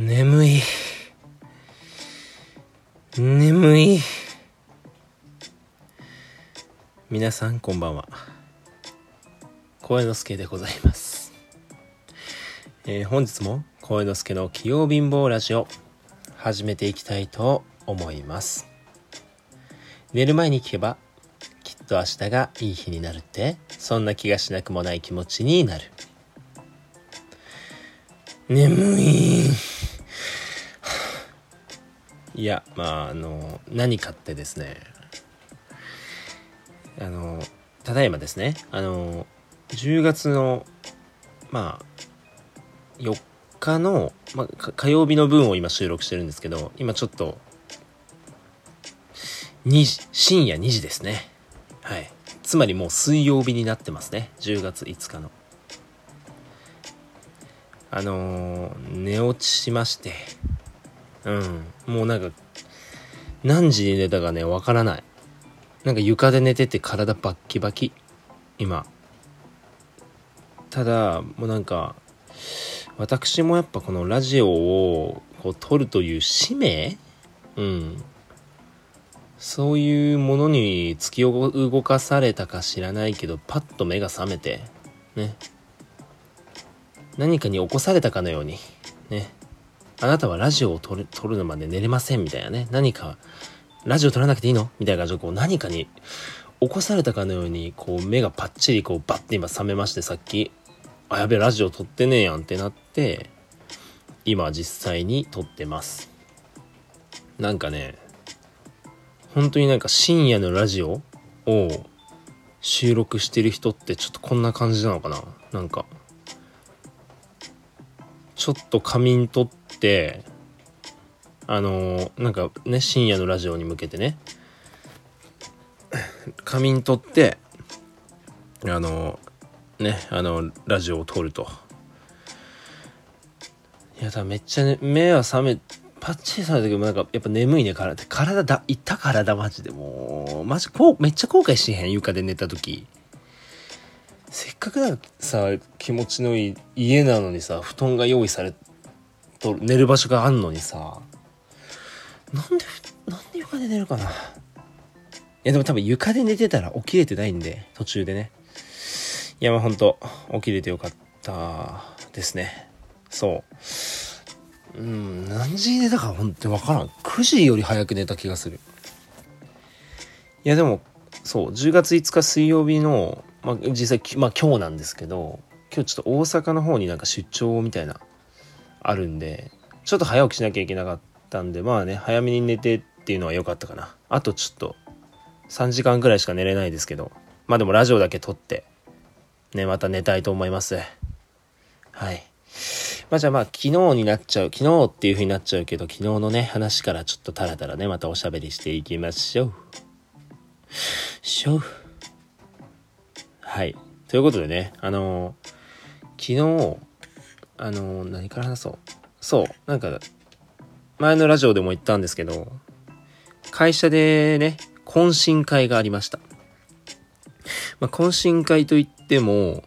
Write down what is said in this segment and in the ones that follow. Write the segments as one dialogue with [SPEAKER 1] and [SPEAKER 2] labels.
[SPEAKER 1] 眠い。眠い。皆さんこんばんは。声之助でございます、えー本日も声之助の器用貧乏ラジオ始めていきたいと思います。寝る前に聞けばきっと明日がいい日になるってそんな気がしなくもない気持ちになる。眠い。いやまああの何かってですねあのただいまですねあの10月のまあ4日の、まあ、火曜日の分を今収録してるんですけど今ちょっと2時深夜2時ですね。はい。つまりもう水曜日になってますね。10月5日の。あのー寝落ちしましてうん。もうなんか何時に寝たかねわからない。なんか床で寝てて体バッキバキ。今。ただもうなんか私もやっぱこのラジオをこう撮るという使命？うん。そういうものに突き動かされたか知らないけどパッと目が覚めてね。何かに起こされたかのようにね。あなたはラジオを撮る撮るのまで寝れませんみたいなね。何かラジオ撮らなくていいの？みたいな感じでこう何かに起こされたかのようにこう目がパッチリこうバッて今覚めましてさっきあやべえラジオ撮ってねえやんってなって今実際に撮ってます。なんかね本当になんか深夜のラジオを収録してる人ってちょっとこんな感じなのかな？なんかちょっと仮眠取ってあのーなんかね深夜のラジオに向けてね。仮眠取ってあのーねあのラジオを撮ると。いやだめっちゃ、ね、目は覚めパッチリされたけどなんかやっぱ眠いね体体だいった体マジで。もうマジこうめっちゃ後悔しへん床で寝た時。せっかくなさ気持ちのいい家なのにさ布団が用意されと寝る場所があんのにさ。なんでなんで床で寝るかな。いやでも多分床で寝てたら起きれてないんで途中でね。いやまあほんと起きれてよかったですね。そう。うん何時に寝たかほんとわからん。9時より早く寝た気がする。いやでもそう10月5日水曜日の、まあ、実際まあ今日なんですけど今日ちょっと大阪の方になんか出張みたいなあるんでちょっと早起きしなきゃいけなかったんでまあね早めに寝てっていうのは良かったかな。あとちょっと3時間くらいしか寝れないですけどまあでもラジオだけ撮ってねまた寝たいと思います。はい。まあじゃあまあ昨日になっちゃう昨日っていう風になっちゃうけど昨日のね話からちょっとタラタラねまたおしゃべりしていきましょう。しょう。はい。ということでねあのー昨日あの何から話そう？そうなんか前のラジオでも言ったんですけど会社でね懇親会がありました、まあ、懇親会といっても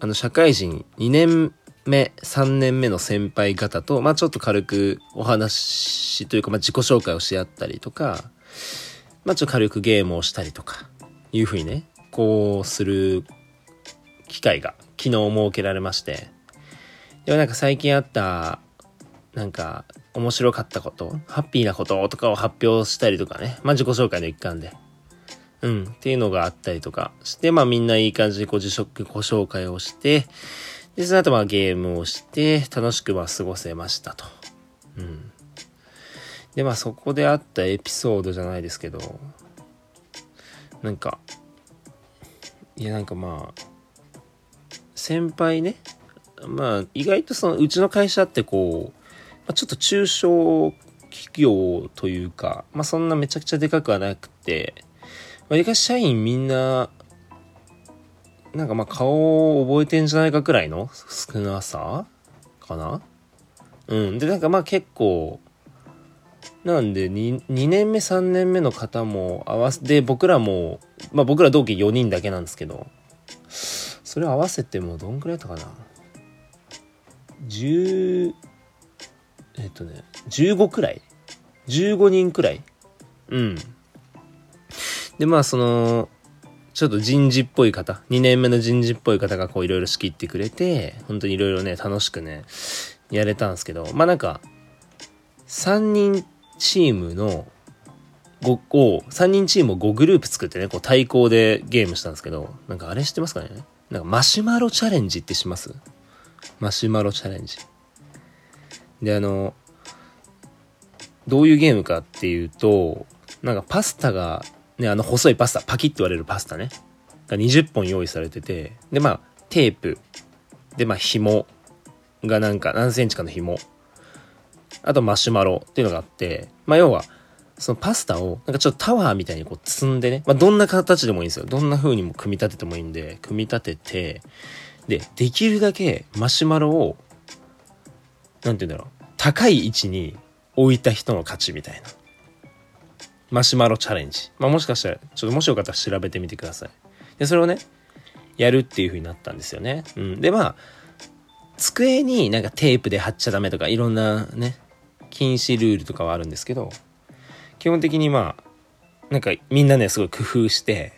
[SPEAKER 1] あの社会人2年目3年目の先輩方と、まあ、ちょっと軽くお話というか、まあ、自己紹介をし合ったりとか、まあ、ちょっと軽くゲームをしたりとかいうふうにねこうする機会が昨日設けられましてでもなんか最近あったなんか面白かったことハッピーなこととかを発表したりとかね。まあ自己紹介の一環で。うん。っていうのがあったりとかしてまあみんないい感じにこう自己紹介をしてでその後まあゲームをして楽しくまあ過ごせましたと。うん。でまあそこであったエピソードじゃないですけどなんかいやなんかまあ先輩ねまあ意外とそのうちの会社ってこう、まあ、ちょっと中小企業というかまあそんなめちゃくちゃでかくはなくてわりかし社員みんななんかまあ顔を覚えてんじゃないかくらいの少なさかな？うん。でなんかまあ結構なんで 2, 2年目3年目の方も合わせで僕らもまあ僕ら同期4人だけなんですけどそれ合わせてもどんくらいだったかな？10えっとね、15くらい ?15 人くらい？うん。で、まあ、その、ちょっと人事っぽい方、2年目の人事っぽい方がこういろいろ仕切ってくれて、本当にいろいろね、楽しくね、やれたんですけど、まあなんか、3人チームの5を、3人チームを5グループ作ってね、こう対抗でゲームしたんですけど、なんかあれ知ってますかね？なんかマシュマロチャレンジってします？マシュマロチャレンジ。で、あの、どういうゲームかっていうと、なんかパスタが、ね、あの細いパスタ、パキッと割れるパスタね。が20本用意されてて、で、まあ、テープ、で、まあ、紐がなんか何センチかの紐、あとマシュマロっていうのがあって、まあ、要は、そのパスタを、なんかちょっとタワーみたいにこう積んでね、まあ、どんな形でもいいんですよ。どんな風にも組み立ててもいいんで、組み立てて、で、できるだけマシュマロを、なんて言うんだろう、高い位置に置いた人の勝ちみたいな。マシュマロチャレンジ。まあ、もしかしたら、ちょっともしよかったら調べてみてください。で、それをね、やるっていう風になったんですよね。うん。で、まあ、机になんかテープで貼っちゃダメとか、いろんなね、禁止ルールとかはあるんですけど、基本的にまあ、なんかみんなね、すごい工夫して、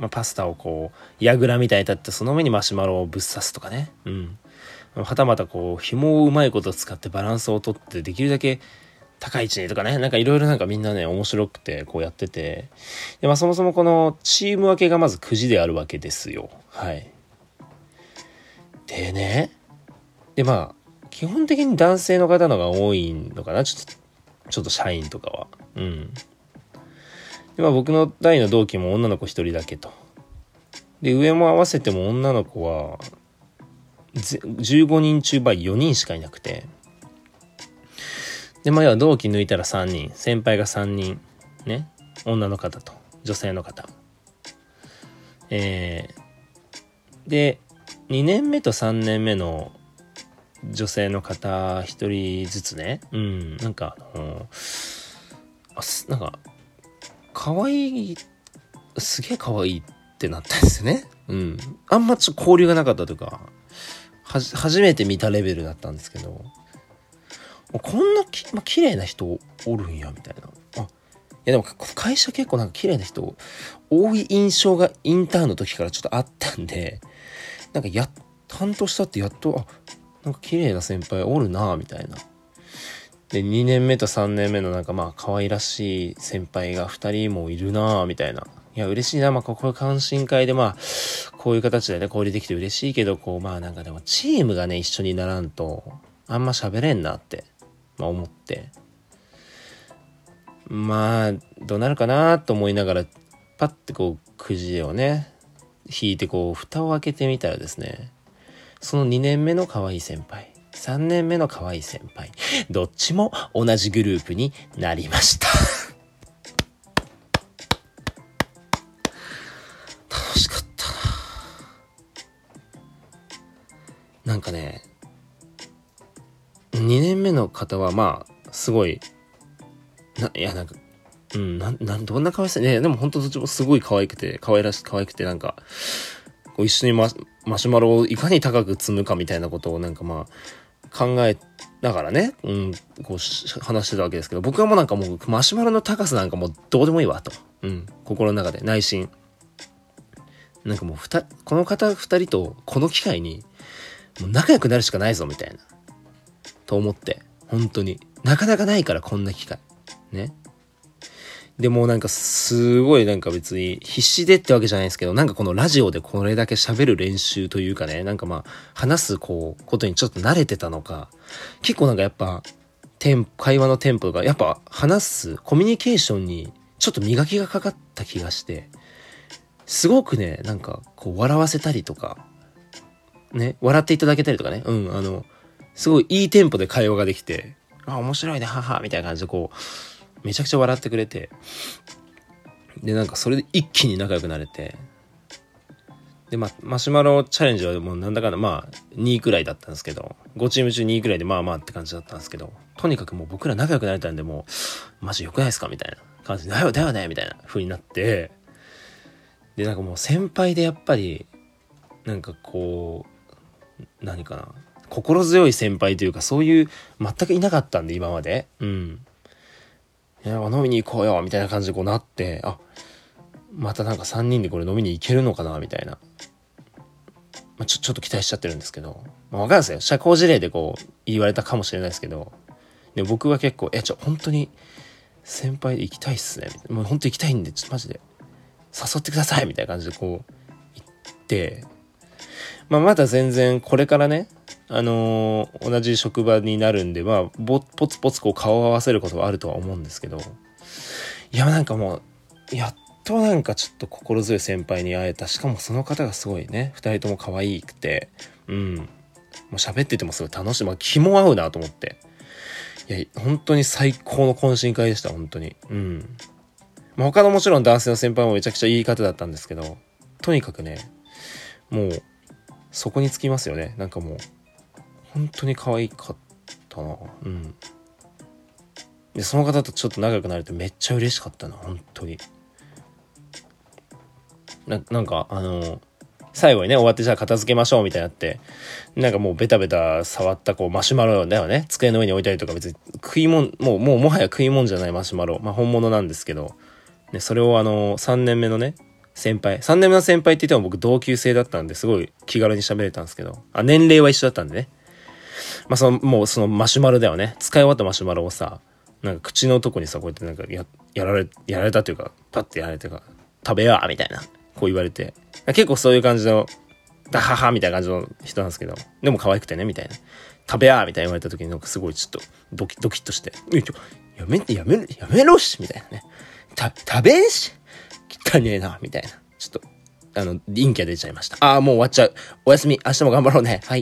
[SPEAKER 1] まあ、パスタをこう、矢倉みたいに立ってその上にマシュマロをぶっ刺すとかね。うん。はたまたこう、紐をうまいこと使ってバランスをとってできるだけ高い位置にとかね、なんかいろいろなんかみんなね、面白くてこうやってて、で、まあそもそもこのチーム分けがまず9時であるわけですよ。はい。でね、でまあ、基本的に男性の方のが多いのかな、ちょっと、ちょっと社員とかは。うん。で、まあ僕の代の同期も女の子一人だけと。で、上も合わせても女の子は、15人中ば4人しかいなくて。で、まあ要は同期抜いたら3人、先輩が3人、ね、女の方と、女性の方。えー、で、2年目と3年目の女性の方一人ずつね、うん、なんか、あのあなんか、可愛い、すげえ可愛いってなったんですよね。うん。あんまちょっと交流がなかったというか、はじ、初めて見たレベルだったんですけど、こんなき、まあ、綺麗な人おるんや、みたいな。あ、いやでも会社結構なんか綺麗な人多い印象がインターンの時からちょっとあったんで、なんかや、担当したってやっと、あ、なんか綺麗な先輩おるなみたいな。で、2年目と3年目のなんかまあ可愛らしい先輩が2人もいるなぁみたいな。いや、嬉しいな。まあ、ここは懇親会でまあ、こういう形でね、交流できて嬉しいけど、こう、まあなんかでもチームがね、一緒にならんと、あんま喋れんなって、まあ思って。まあ、どうなるかなと思いながら、パッてこう、くじをね、引いてこう、蓋を開けてみたらですね、その2年目の可愛い先輩、3年目の可愛い先輩、どっちも同じグループになりました楽しかったな。なんかね、2年目の方はまあ、すごい、な、いやなんか、うん、なん、なん、どんな可愛さね、でも本当どっちもすごい可愛くて、可愛らしく、可愛くてなんか、こう一緒にママシュマロをいかに高く積むかみたいなことをなんかまあ考えながらね、うん、こう話してたわけですけど、僕はもうなんかもうマシュマロの高さなんかもうどうでもいいわと。うん、心の中で内心。なんかもうふた、この方二人とこの機会にもう仲良くなるしかないぞみたいな。と思って。本当に。なかなかないからこんな機会。ね。でもなんかすごいなんか別に必死でってわけじゃないですけど、なんかこのラジオでこれだけ喋る練習というかね、なんかまあ話すこう、ことにちょっと慣れてたのか、結構なんかやっぱ、テン会話のテンポがやっぱ話すコミュニケーションにちょっと磨きがかかった気がして、すごくね、なんかこう笑わせたりとか、ね、笑っていただけたりとかね、うん、あの、すごいいいテンポで会話ができて、あ、面白いね、はみたいな感じでこう、めちゃくちゃ笑ってくれて、で、なんかそれで一気に仲良くなれて、で、まあ、マシュマロチャレンジはもうなんだかんだ、まあ、2位くらいだったんですけど、5チーム中2位くらいでまあまあって感じだったんですけど、とにかくもう僕ら仲良くなれたんで、もう、マジ良くないですかみたいな感じで、だよだよねみたいな風になって、で、なんかもう先輩でやっぱり、なんかこう、何かな、心強い先輩というか、そういう、全くいなかったんで、今まで。うん。や、飲みに行こうよ、みたいな感じでこうなって、あ、またなんか3人でこれ飲みに行けるのかな、みたいな。まあ、ちょ、ちょっと期待しちゃってるんですけど。まあ、わかるんですよ。社交辞令でこう、言われたかもしれないですけど。で、僕は結構、え、ちょ、本当に、先輩で行きたいっすね。もう本当行きたいんで、ちょっとマジで、誘ってくださいみたいな感じでこう、行って、まあ、まだ全然これからね、あのー、同じ職場になるんで、まあ、ぼ、ポツポツこう顔を合わせることはあるとは思うんですけど、いや、なんかもう、やっとなんかちょっと心強い先輩に会えた。しかもその方がすごいね、二人とも可愛くて、うん。もう喋っててもすごい楽しい。まあ、気も合うなと思って。いや、本当に最高の懇親会でした、本当に。うん。まあ、他のもちろん男性の先輩もめちゃくちゃいい方だったんですけど、とにかくね、もう、そこにつきますよね。なんかもう、本当に可愛かったな。うん。で、その方とちょっと仲良くなれてめっちゃ嬉しかったな、本当に。な、なんか、あの最後にね、終わってじゃあ片付けましょうみたいになって、なんかもうベタベタ触ったこうマシュマロだよね。机の上に置いたりとか別に食い物、もう、もうもはや食い物じゃないマシュマロ。まあ本物なんですけど、ね、それをあの、3年目のね、先輩。3年目の先輩って言っても僕同級生だったんで、すごい気軽に喋れたんですけど、あ、年齢は一緒だったんでね。まあその、もうそのマシュマロだよね。使い終わったマシュマロをさ、なんか口のとこにさ、こうやってなんかや、やられ、やられたというか、パッてやられてか、食べやみたいな。こう言われて。結構そういう感じの、ダハハみたいな感じの人なんですけど、でも可愛くてね、みたいな。食べやみたいな言われた時になんかすごいちょっとドキドキッとして、やめて、やめろ、やめろしみたいなね。た、食べんし？汚ねえな、みたいな。ちょっと、あの、陰キャ出ちゃいました。ああ、もう終わっちゃう。おやすみ。明日も頑張ろうね。はい。